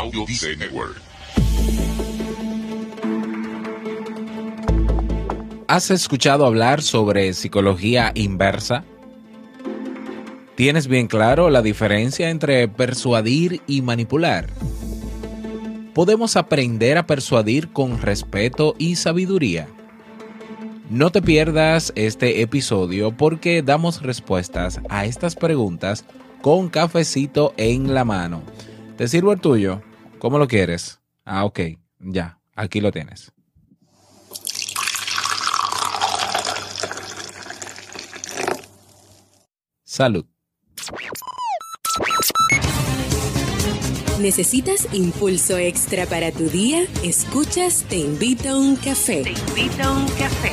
Audio Network. ¿Has escuchado hablar sobre psicología inversa? ¿Tienes bien claro la diferencia entre persuadir y manipular? Podemos aprender a persuadir con respeto y sabiduría. No te pierdas este episodio porque damos respuestas a estas preguntas con cafecito en la mano. ¿Te sirvo el tuyo? ¿Cómo lo quieres? Ah, ok, ya, aquí lo tienes. Salud. ¿Necesitas impulso extra para tu día? Escuchas Te invito a un café. Te invito a un café.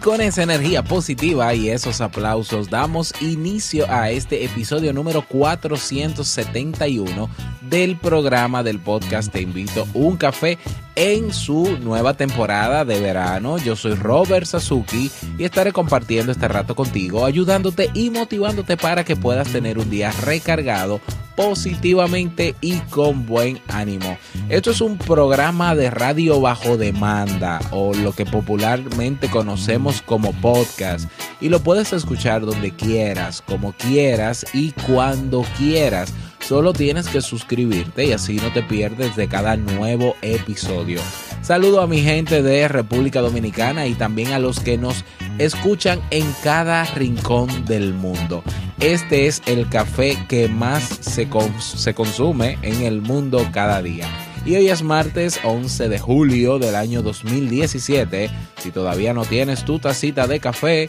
Con esa energía positiva y esos aplausos damos inicio a este episodio número 471 del programa del podcast Te invito un café en su nueva temporada de verano. Yo soy Robert Sasuki y estaré compartiendo este rato contigo, ayudándote y motivándote para que puedas tener un día recargado positivamente y con buen ánimo. Esto es un programa de radio bajo demanda o lo que popularmente conocemos como podcast y lo puedes escuchar donde quieras, como quieras y cuando quieras. Solo tienes que suscribirte y así no te pierdes de cada nuevo episodio. Saludo a mi gente de República Dominicana y también a los que nos escuchan en cada rincón del mundo. Este es el café que más se, se consume en el mundo cada día. Y hoy es martes 11 de julio del año 2017. Si todavía no tienes tu tacita de café,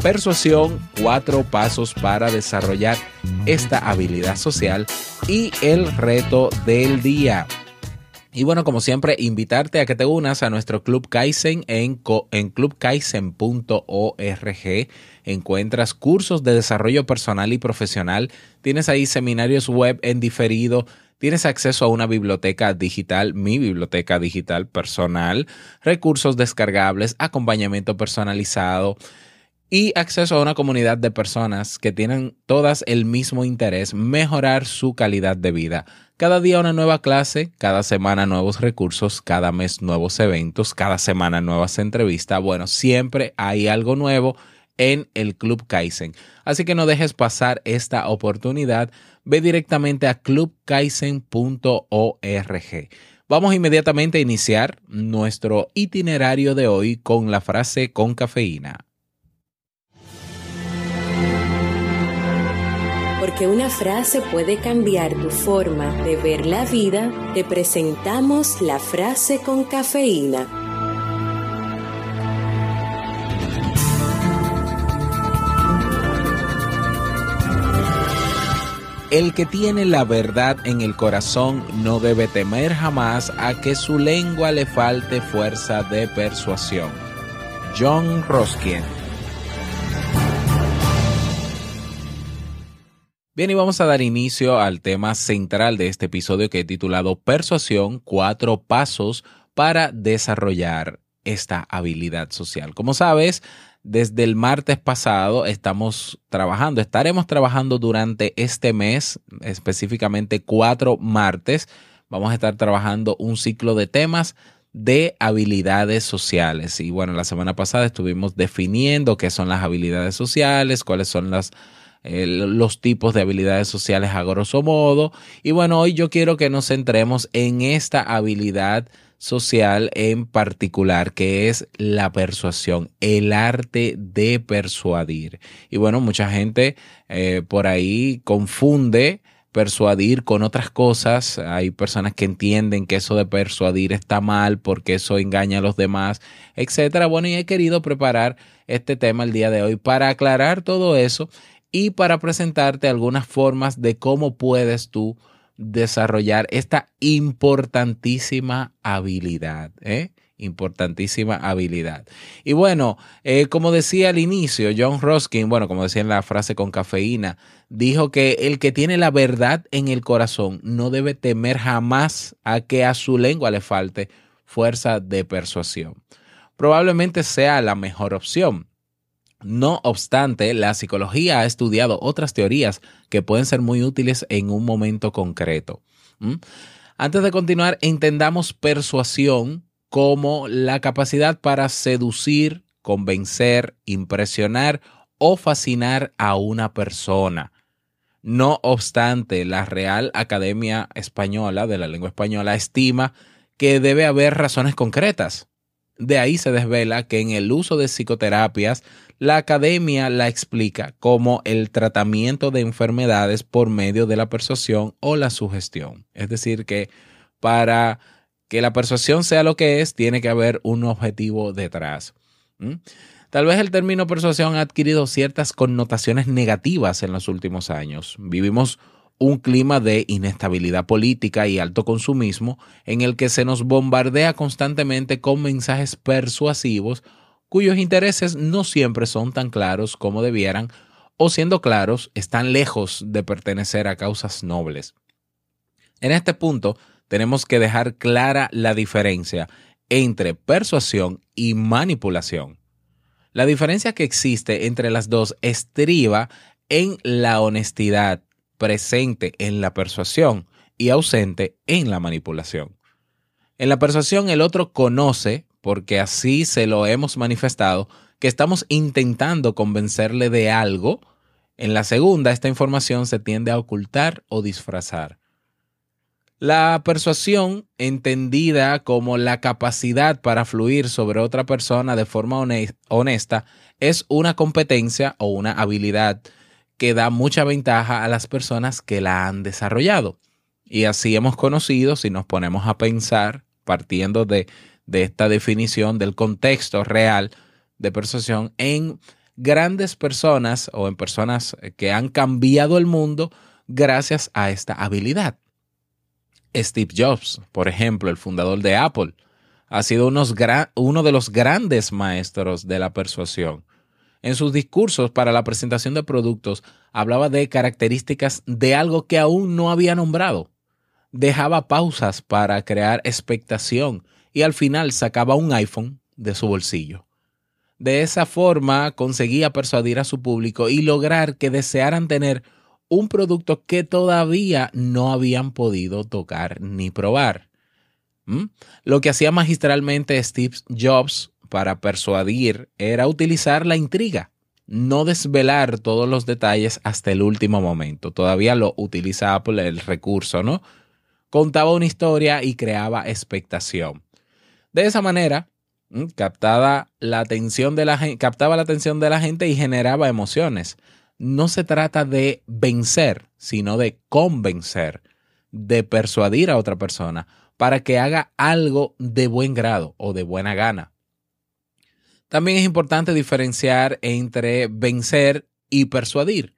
persuasión, cuatro pasos para desarrollar esta habilidad social y el reto del día. Y bueno, como siempre, invitarte a que te unas a nuestro Club Kaizen en, en clubkaizen.org. Encuentras cursos de desarrollo personal y profesional. Tienes ahí seminarios web en diferido. Tienes acceso a una biblioteca digital, mi biblioteca digital personal, recursos descargables, acompañamiento personalizado y acceso a una comunidad de personas que tienen todas el mismo interés, mejorar su calidad de vida. Cada día una nueva clase, cada semana nuevos recursos, cada mes nuevos eventos, cada semana nuevas entrevistas. Bueno, siempre hay algo nuevo en el Club Kaizen. Así que no dejes pasar esta oportunidad. Ve directamente a clubkaizen.org. Vamos inmediatamente a iniciar nuestro itinerario de hoy con la frase con cafeína. Porque una frase puede cambiar tu forma de ver la vida, te presentamos la frase con cafeína. El que tiene la verdad en el corazón no debe temer jamás a que su lengua le falte fuerza de persuasión. John Ruskin Bien, y vamos a dar inicio al tema central de este episodio que he titulado Persuasión, cuatro pasos para desarrollar esta habilidad social. Como sabes, desde el martes pasado estamos trabajando, estaremos trabajando durante este mes, específicamente cuatro martes. Vamos a estar trabajando un ciclo de temas de habilidades sociales. Y bueno, la semana pasada estuvimos definiendo qué son las habilidades sociales, cuáles son las, eh, los tipos de habilidades sociales a grosso modo. Y bueno, hoy yo quiero que nos centremos en esta habilidad social en particular, que es la persuasión, el arte de persuadir. Y bueno, mucha gente eh, por ahí confunde persuadir con otras cosas. Hay personas que entienden que eso de persuadir está mal porque eso engaña a los demás, etcétera. Bueno, y he querido preparar este tema el día de hoy para aclarar todo eso y para presentarte algunas formas de cómo puedes tú desarrollar esta importantísima habilidad. ¿eh? Importantísima habilidad. Y bueno, eh, como decía al inicio, John Ruskin, bueno, como decía en la frase con cafeína, dijo que el que tiene la verdad en el corazón no debe temer jamás a que a su lengua le falte fuerza de persuasión. Probablemente sea la mejor opción no obstante, la psicología ha estudiado otras teorías que pueden ser muy útiles en un momento concreto. Antes de continuar, entendamos persuasión como la capacidad para seducir, convencer, impresionar o fascinar a una persona. No obstante, la Real Academia Española de la Lengua Española estima que debe haber razones concretas. De ahí se desvela que en el uso de psicoterapias la academia la explica como el tratamiento de enfermedades por medio de la persuasión o la sugestión. Es decir, que para que la persuasión sea lo que es, tiene que haber un objetivo detrás. Tal vez el término persuasión ha adquirido ciertas connotaciones negativas en los últimos años. Vivimos un clima de inestabilidad política y alto consumismo en el que se nos bombardea constantemente con mensajes persuasivos cuyos intereses no siempre son tan claros como debieran o siendo claros están lejos de pertenecer a causas nobles. En este punto tenemos que dejar clara la diferencia entre persuasión y manipulación. La diferencia que existe entre las dos estriba en la honestidad presente en la persuasión y ausente en la manipulación. En la persuasión el otro conoce porque así se lo hemos manifestado, que estamos intentando convencerle de algo. En la segunda, esta información se tiende a ocultar o disfrazar. La persuasión, entendida como la capacidad para fluir sobre otra persona de forma honesta, es una competencia o una habilidad que da mucha ventaja a las personas que la han desarrollado. Y así hemos conocido, si nos ponemos a pensar, partiendo de de esta definición del contexto real de persuasión en grandes personas o en personas que han cambiado el mundo gracias a esta habilidad. Steve Jobs, por ejemplo, el fundador de Apple, ha sido uno de los grandes maestros de la persuasión. En sus discursos para la presentación de productos hablaba de características de algo que aún no había nombrado. Dejaba pausas para crear expectación y al final sacaba un iPhone de su bolsillo. De esa forma conseguía persuadir a su público y lograr que desearan tener un producto que todavía no habían podido tocar ni probar. ¿Mm? Lo que hacía magistralmente Steve Jobs para persuadir era utilizar la intriga, no desvelar todos los detalles hasta el último momento. Todavía lo utiliza Apple el recurso, ¿no? Contaba una historia y creaba expectación. De esa manera, captaba la, atención de la, captaba la atención de la gente y generaba emociones. No se trata de vencer, sino de convencer, de persuadir a otra persona para que haga algo de buen grado o de buena gana. También es importante diferenciar entre vencer y persuadir.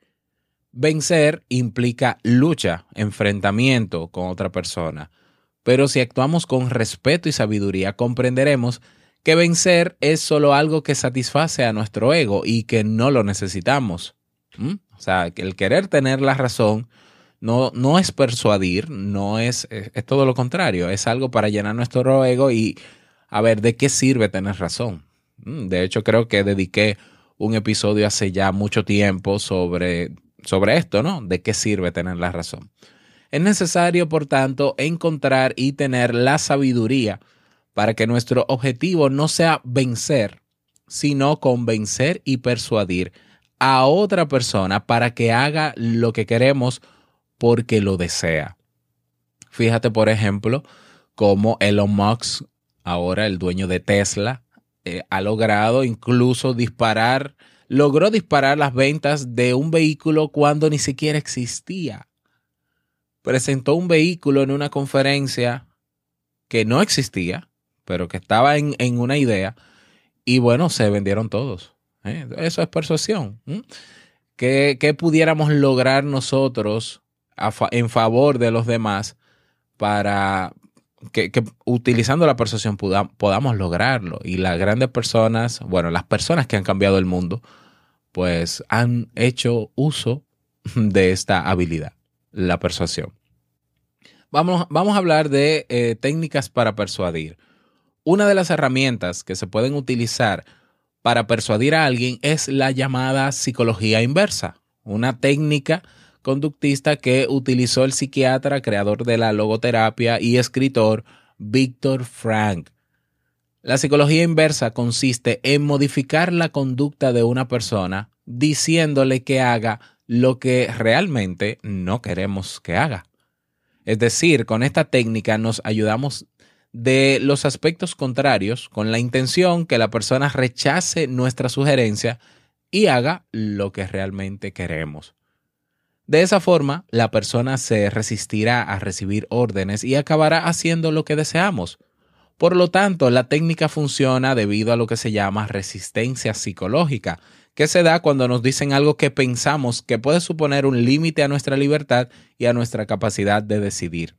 Vencer implica lucha, enfrentamiento con otra persona pero si actuamos con respeto y sabiduría, comprenderemos que vencer es solo algo que satisface a nuestro ego y que no lo necesitamos. ¿Mm? O sea, que el querer tener la razón no, no es persuadir, no es, es, todo lo contrario, es algo para llenar nuestro ego y a ver de qué sirve tener razón. ¿Mm? De hecho, creo que dediqué un episodio hace ya mucho tiempo sobre, sobre esto, ¿no? ¿De qué sirve tener la razón? Es necesario, por tanto, encontrar y tener la sabiduría para que nuestro objetivo no sea vencer, sino convencer y persuadir a otra persona para que haga lo que queremos porque lo desea. Fíjate, por ejemplo, cómo Elon Musk, ahora el dueño de Tesla, eh, ha logrado incluso disparar, logró disparar las ventas de un vehículo cuando ni siquiera existía. Presentó un vehículo en una conferencia que no existía, pero que estaba en, una idea, y bueno, se vendieron todos. ¿eh? Eso es persuasión. ¿Qué, pudiéramos lograr nosotros en favor de los demás para, que, utilizando la persuasión podamos lograrlo. Y las grandes personas, bueno, las personas que han cambiado el mundo, pues han hecho uso de esta habilidad, la persuasión. Vamos, vamos a hablar de eh, técnicas para persuadir. Una de las herramientas que se pueden utilizar para persuadir a alguien es la llamada psicología inversa, una técnica conductista que utilizó el psiquiatra, creador de la logoterapia y escritor Víctor Frank. La psicología inversa consiste en modificar la conducta de una persona diciéndole que haga lo que realmente no queremos que haga. Es decir, con esta técnica nos ayudamos de los aspectos contrarios con la intención que la persona rechace nuestra sugerencia y haga lo que realmente queremos. De esa forma, la persona se resistirá a recibir órdenes y acabará haciendo lo que deseamos. Por lo tanto, la técnica funciona debido a lo que se llama resistencia psicológica, que se da cuando nos dicen algo que pensamos que puede suponer un límite a nuestra libertad y a nuestra capacidad de decidir.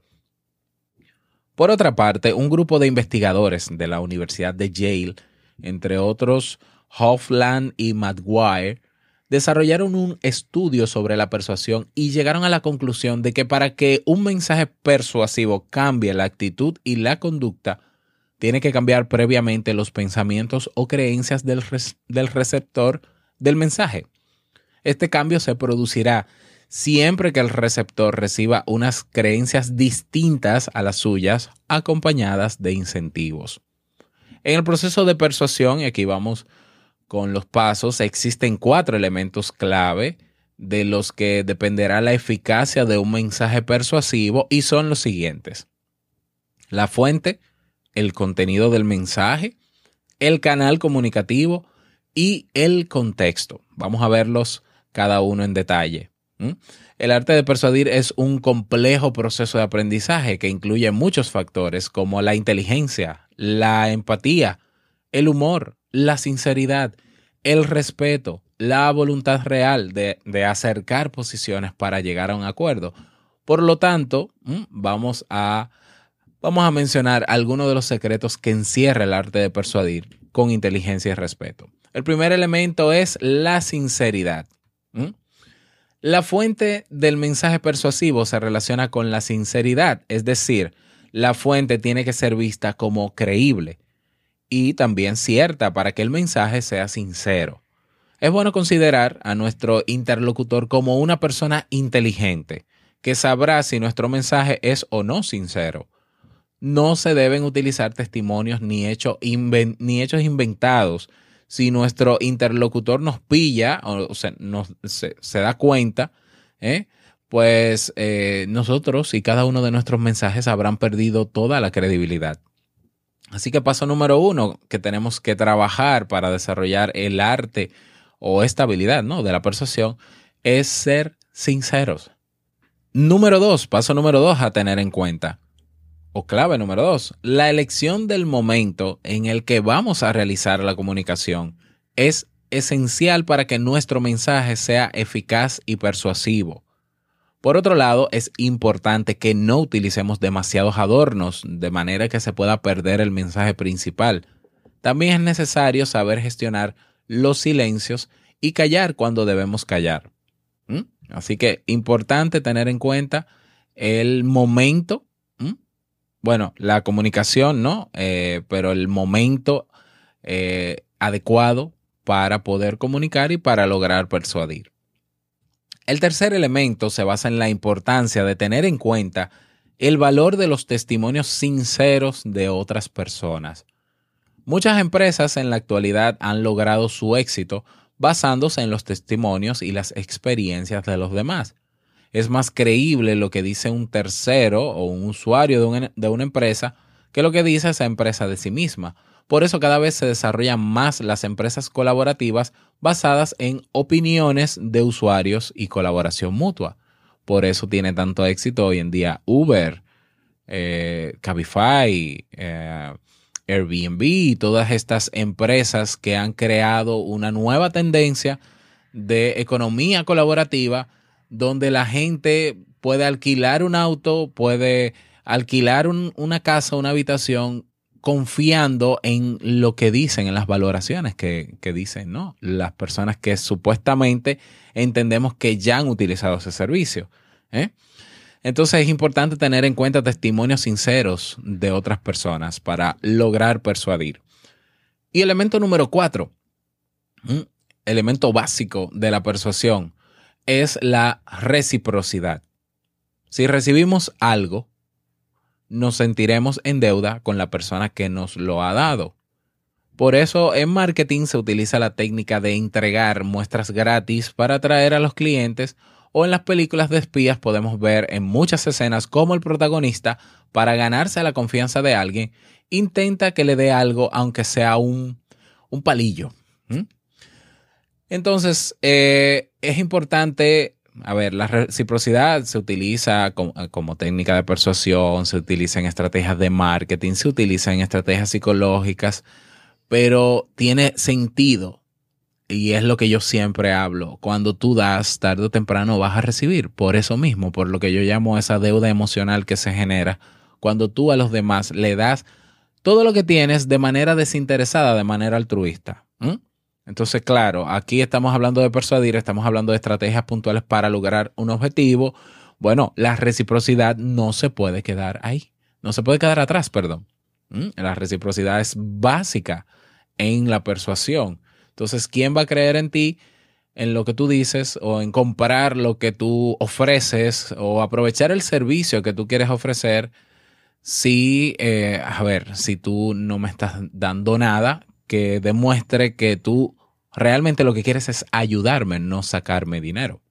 Por otra parte, un grupo de investigadores de la Universidad de Yale, entre otros Hoffland y Maguire, desarrollaron un estudio sobre la persuasión y llegaron a la conclusión de que para que un mensaje persuasivo cambie la actitud y la conducta, tiene que cambiar previamente los pensamientos o creencias del, del receptor del mensaje. Este cambio se producirá siempre que el receptor reciba unas creencias distintas a las suyas, acompañadas de incentivos. En el proceso de persuasión, y aquí vamos con los pasos, existen cuatro elementos clave de los que dependerá la eficacia de un mensaje persuasivo y son los siguientes. La fuente, el contenido del mensaje, el canal comunicativo y el contexto. Vamos a verlos cada uno en detalle. El arte de persuadir es un complejo proceso de aprendizaje que incluye muchos factores como la inteligencia, la empatía, el humor, la sinceridad, el respeto, la voluntad real de, acercar posiciones para llegar a un acuerdo. Por lo tanto, vamos a mencionar algunos de los secretos que encierra el arte de persuadir con inteligencia y respeto. El primer elemento es la sinceridad. La fuente del mensaje persuasivo se relaciona con la sinceridad, es decir, la fuente tiene que ser vista como creíble y también cierta para que el mensaje sea sincero. Es bueno considerar a nuestro interlocutor como una persona inteligente, que sabrá si nuestro mensaje es o no sincero. No se deben utilizar testimonios ni, hechos inventados. Si nuestro interlocutor nos pilla o se, se, da cuenta, ¿eh? pues eh, nosotros y cada uno de nuestros mensajes habrán perdido toda la credibilidad. Así que paso número uno que tenemos que trabajar para desarrollar el arte o esta habilidad ¿no? de la persuasión es ser sinceros. Número dos, paso número dos a tener en cuenta, o clave número dos, la elección del momento en el que vamos a realizar la comunicación es esencial para que nuestro mensaje sea eficaz y persuasivo. Por otro lado, es importante que no utilicemos demasiados adornos de manera que se pueda perder el mensaje principal. También es necesario saber gestionar los silencios y callar cuando debemos callar. ¿Mm? Así que importante tener en cuenta el momento. Bueno, la comunicación, ¿no? Eh, pero el momento eh, adecuado para poder comunicar y para lograr persuadir. El tercer elemento se basa en la importancia de tener en cuenta el valor de los testimonios sinceros de otras personas. Muchas empresas en la actualidad han logrado su éxito basándose en los testimonios y las experiencias de los demás. Es más creíble lo que dice un tercero o un usuario de una, empresa que lo que dice esa empresa de sí misma. Por eso cada vez se desarrollan más las empresas colaborativas basadas en opiniones de usuarios y colaboración mutua. Por eso tiene tanto éxito hoy en día Uber, eh, Cabify, eh, Airbnb y todas estas empresas que han creado una nueva tendencia de economía colaborativa donde la gente puede alquilar un auto, puede alquilar una casa, una habitación confiando en lo que dicen, en las valoraciones que, dicen, ¿no? Las personas que supuestamente entendemos que ya han utilizado ese servicio. ¿eh? Entonces es importante tener en cuenta testimonios sinceros de otras personas para lograr persuadir. Y elemento número cuatro, elemento básico de la persuasión, es la reciprocidad. Si recibimos algo, nos sentiremos en deuda con la persona que nos lo ha dado. Por eso en marketing se utiliza la técnica de entregar muestras gratis para atraer a los clientes o en las películas de espías podemos ver en muchas escenas cómo el protagonista, para ganarse la confianza de alguien, intenta que le dé algo aunque sea un, palillo. Entonces, eh, es importante a ver, la reciprocidad se utiliza como, técnica de persuasión, se utiliza en estrategias de marketing, se utiliza en estrategias psicológicas, pero tiene sentido y es lo que yo siempre hablo. Cuando tú das, tarde o temprano vas a recibir. Por eso mismo, por lo que yo llamo esa deuda emocional que se genera. Cuando tú a los demás le das todo lo que tienes de manera desinteresada, de manera altruista. Entonces, claro, aquí estamos hablando de persuadir, estamos hablando de estrategias puntuales para lograr un objetivo. Bueno, la reciprocidad no se puede quedar ahí, no se puede quedar atrás, perdón. ¿Mm? La reciprocidad es básica en la persuasión. Entonces, ¿quién va a creer en ti, en lo que tú dices o en comprar lo que tú ofreces o aprovechar el servicio que tú quieres ofrecer? Si, eh, a ver, si tú no me estás dando nada, que demuestre que tú realmente lo que quieres es ayudarme, no sacarme dinero.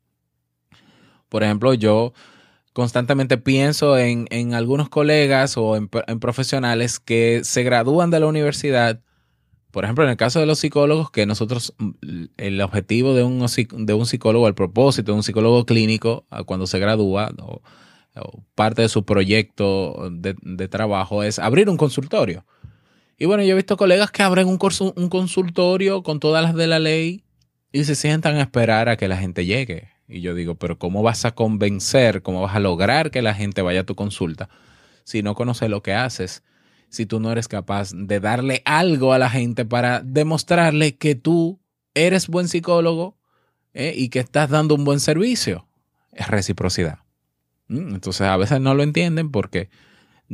Por ejemplo, yo constantemente pienso en, algunos colegas o en, profesionales que se gradúan de la universidad. Por ejemplo, en el caso de los psicólogos, que nosotros, el objetivo de un, de un psicólogo, el propósito de un psicólogo clínico cuando se gradúa, o, parte de su proyecto de, de trabajo es abrir un consultorio. Y bueno, yo he visto colegas que abren un, un consultorio con todas las de la ley y se sientan a esperar a que la gente llegue. Y yo digo, pero ¿cómo vas a convencer, cómo vas a lograr que la gente vaya a tu consulta si no conoces lo que haces? Si tú no eres capaz de darle algo a la gente para demostrarle que tú eres buen psicólogo ¿eh? y que estás dando un buen servicio. Es reciprocidad. Mm, entonces a veces no lo entienden porque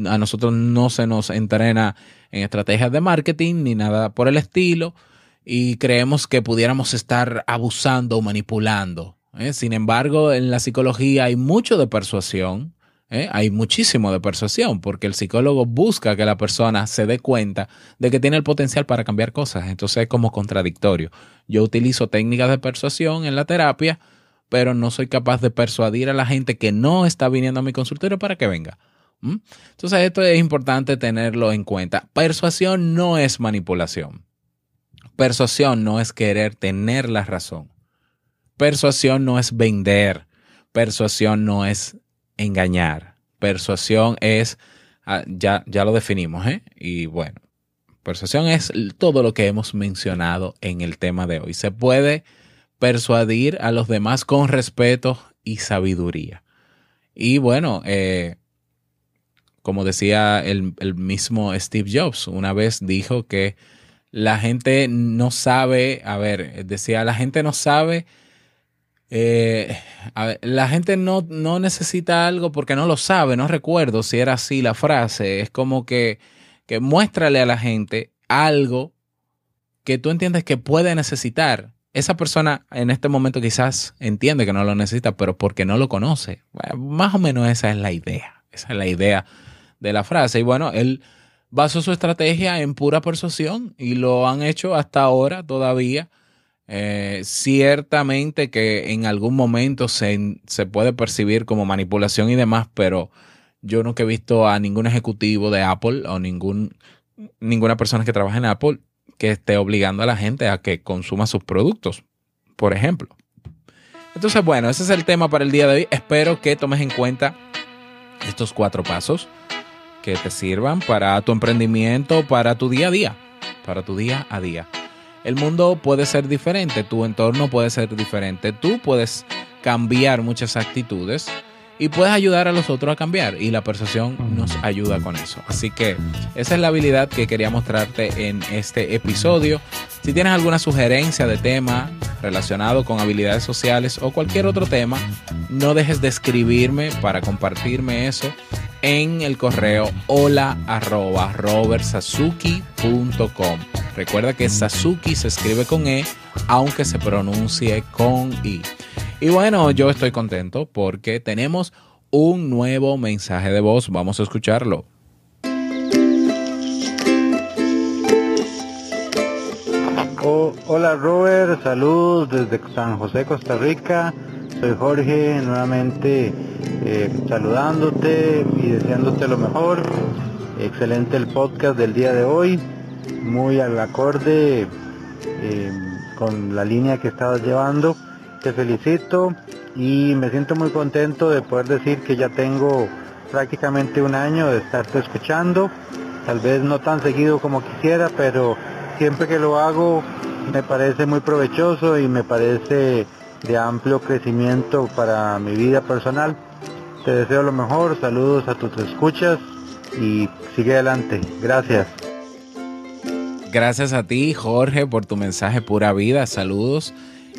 a nosotros no se nos entrena en estrategias de marketing ni nada por el estilo y creemos que pudiéramos estar abusando o manipulando. ¿eh? Sin embargo, en la psicología hay mucho de persuasión, ¿eh? hay muchísimo de persuasión, porque el psicólogo busca que la persona se dé cuenta de que tiene el potencial para cambiar cosas. Entonces es como contradictorio. Yo utilizo técnicas de persuasión en la terapia, pero no soy capaz de persuadir a la gente que no está viniendo a mi consultorio para que venga. ¿Mm? Entonces esto es importante tenerlo en cuenta. Persuasión no es manipulación. Persuasión no es querer tener la razón. Persuasión no es vender. Persuasión no es engañar. Persuasión es, ah, ya, ya lo definimos, ¿eh? Y bueno, persuasión es todo lo que hemos mencionado en el tema de hoy. Se puede persuadir a los demás con respeto y sabiduría. Y bueno, eh, como decía el, mismo Steve Jobs, una vez dijo que la gente no sabe, a ver, decía, la gente no sabe, eh, la gente no, no necesita algo porque no lo sabe, no recuerdo si era así la frase, es como que, que muéstrale a la gente algo que tú entiendes que puede necesitar. Esa persona en este momento quizás entiende que no lo necesita, pero porque no lo conoce. más o menos esa es la idea. Esa es la idea de la frase. Y bueno, él basó su estrategia en pura persuasión y lo han hecho hasta ahora todavía. Eh, ciertamente que en algún momento se, se, puede percibir como manipulación y demás, pero yo nunca he visto a ningún ejecutivo de Apple o ningún, ninguna persona que trabaja en Apple que esté obligando a la gente a que consuma sus productos, por ejemplo. Entonces, bueno, ese es el tema para el día de hoy. Espero que tomes en cuenta estos cuatro pasos que te sirvan para tu emprendimiento, para tu día a día, para tu día a día. El mundo puede ser diferente, tu entorno puede ser diferente, tú puedes cambiar muchas actitudes y puedes ayudar a los otros a cambiar y la persuasión nos ayuda con eso. Así que esa es la habilidad que quería mostrarte en este episodio. Si tienes alguna sugerencia de tema relacionado con habilidades sociales o cualquier otro tema, no dejes de escribirme para compartirme eso en el correo hola arroba robertsazuki.com. Recuerda que Sasuki se escribe con E, aunque se pronuncie con I. Y bueno, yo estoy contento porque tenemos un nuevo mensaje de voz. Vamos a escucharlo. Hola Robert, saludos desde San José, Costa Rica. Soy Jorge, nuevamente eh, saludándote y deseándote lo mejor. Excelente el podcast del día de hoy, muy al acorde eh, con la línea que estabas llevando te felicito y me siento muy contento de poder decir que ya tengo prácticamente un año de estarte escuchando, tal vez no tan seguido como quisiera, pero siempre que lo hago me parece muy provechoso y me parece de amplio crecimiento para mi vida personal. Te deseo lo mejor, saludos a tus escuchas y sigue adelante. Gracias. Gracias a ti, Jorge, por tu mensaje pura vida. Saludos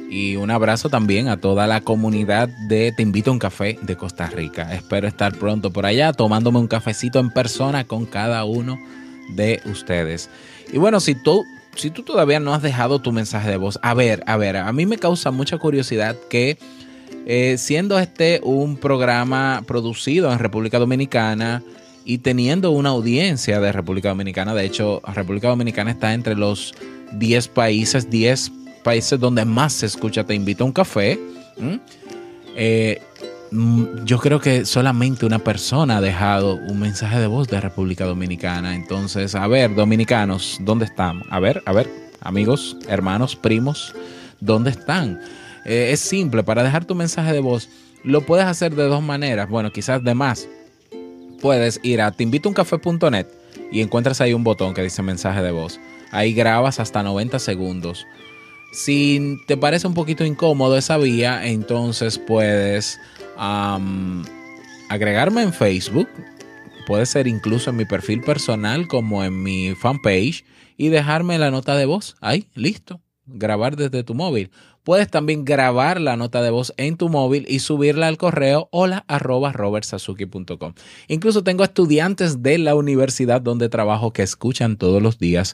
y un abrazo también a toda la comunidad de Te invito a un café de Costa Rica. Espero estar pronto por allá tomándome un cafecito en persona con cada uno de ustedes. Y bueno, si tú, si tú todavía no has dejado tu mensaje de voz, a ver, a ver, a mí me causa mucha curiosidad que eh, siendo este un programa producido en República Dominicana y teniendo una audiencia de República Dominicana, de hecho, República Dominicana está entre los 10 países, 10 países donde más se escucha Te invito a un café. Eh, mm, yo creo que solamente una persona ha dejado un mensaje de voz de República Dominicana. Entonces, a ver, dominicanos, ¿dónde están? A ver, a ver, amigos, hermanos, primos, ¿dónde están? Eh, es simple, para dejar tu mensaje de voz, lo puedes hacer de dos maneras. Bueno, quizás de más. Puedes ir a teinvitouncafé.net y encuentras ahí un botón que dice mensaje de voz. Ahí grabas hasta 90 segundos si te parece un poquito incómodo esa vía, entonces puedes agregarme en Facebook. Puede ser incluso en mi perfil personal como en mi fanpage y dejarme la nota de voz. Ahí, listo. Grabar desde tu móvil. Puedes también grabar la nota de voz en tu móvil y subirla al correo hola Incluso tengo estudiantes de la universidad donde trabajo que escuchan todos los días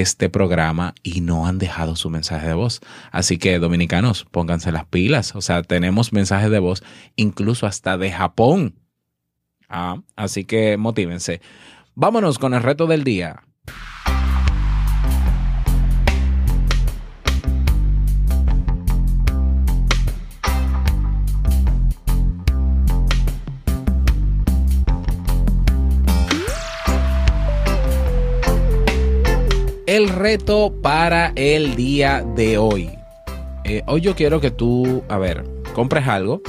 este programa y no han dejado su mensaje de voz. Así que dominicanos, pónganse las pilas. O sea, tenemos mensajes de voz incluso hasta de Japón. Ah, así que motívense. Vámonos con el reto del día. El reto para el día de hoy. Eh, hoy yo quiero que tú, a ver, compres algo,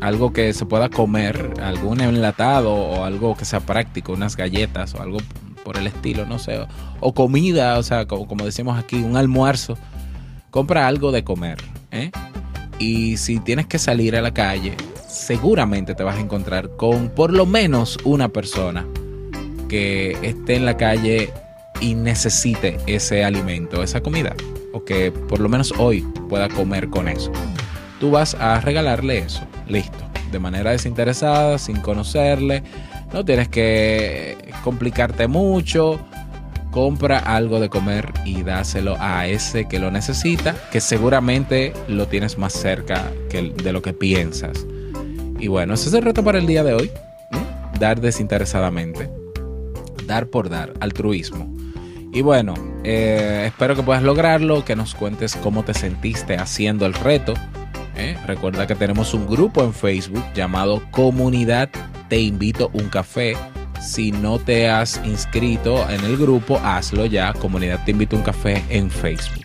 algo que se pueda comer, algún enlatado o algo que sea práctico, unas galletas o algo por el estilo, no sé, o, comida, o sea, como, como, decimos aquí, un almuerzo. Compra algo de comer, ¿eh? Y si tienes que salir a la calle, seguramente te vas a encontrar con por lo menos una persona que esté en la calle y necesite ese alimento, esa comida, o que por lo menos hoy pueda comer con eso. Tú vas a regalarle eso, listo, de manera desinteresada, sin conocerle, no tienes que complicarte mucho. compra algo de comer y dáselo a ese que lo necesita, que seguramente lo tienes más cerca que de lo que piensas. Y bueno, ese es el reto para el día de hoy. Dar desinteresadamente. Dar por dar. Altruismo. Y bueno, eh, espero que puedas lograrlo, que nos cuentes cómo te sentiste haciendo el reto. ¿eh? Recuerda que tenemos un grupo en Facebook llamado Comunidad Te Invito un Café si no te has inscrito en el grupo, hazlo ya. Comunidad Te Invito un Café en Facebook.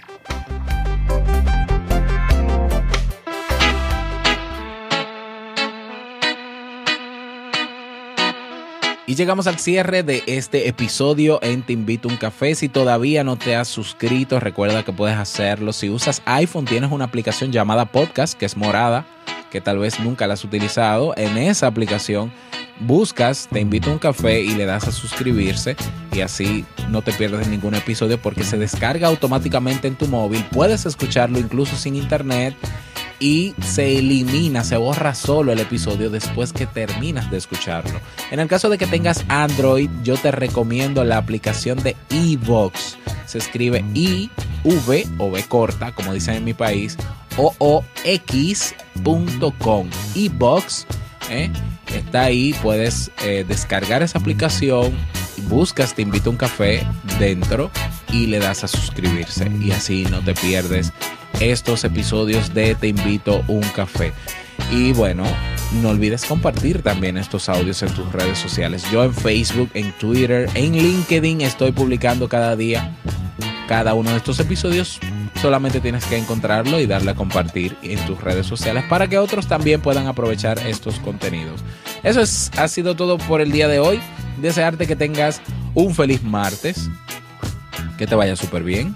Y llegamos al cierre de este episodio en Te Invito a un Café. Si todavía no te has suscrito, recuerda que puedes hacerlo. Si usas iPhone, tienes una aplicación llamada Podcast, que es morada, que tal vez nunca la has utilizado. En esa aplicación buscas, te invito a un café y le das a suscribirse y así no te pierdes ningún episodio porque se descarga automáticamente en tu móvil, puedes escucharlo incluso sin internet y se elimina, se borra solo el episodio después que terminas de escucharlo. En el caso de que tengas Android, yo te recomiendo la aplicación de Evox. Se escribe I V o V corta, como dicen en mi país, o o x.com. Evox, ¿eh? está ahí, puedes eh, descargar esa aplicación, buscas Te invito a un café dentro y le das a suscribirse y así no te pierdes estos episodios de Te invito un café. Y bueno, no olvides compartir también estos audios en tus redes sociales. Yo en Facebook, en Twitter, en LinkedIn estoy publicando cada día cada uno de estos episodios. Solamente tienes que encontrarlo y darle a compartir en tus redes sociales para que otros también puedan aprovechar estos contenidos. Eso es, ha sido todo por el día de hoy. Desearte que tengas un feliz martes, que te vaya súper bien,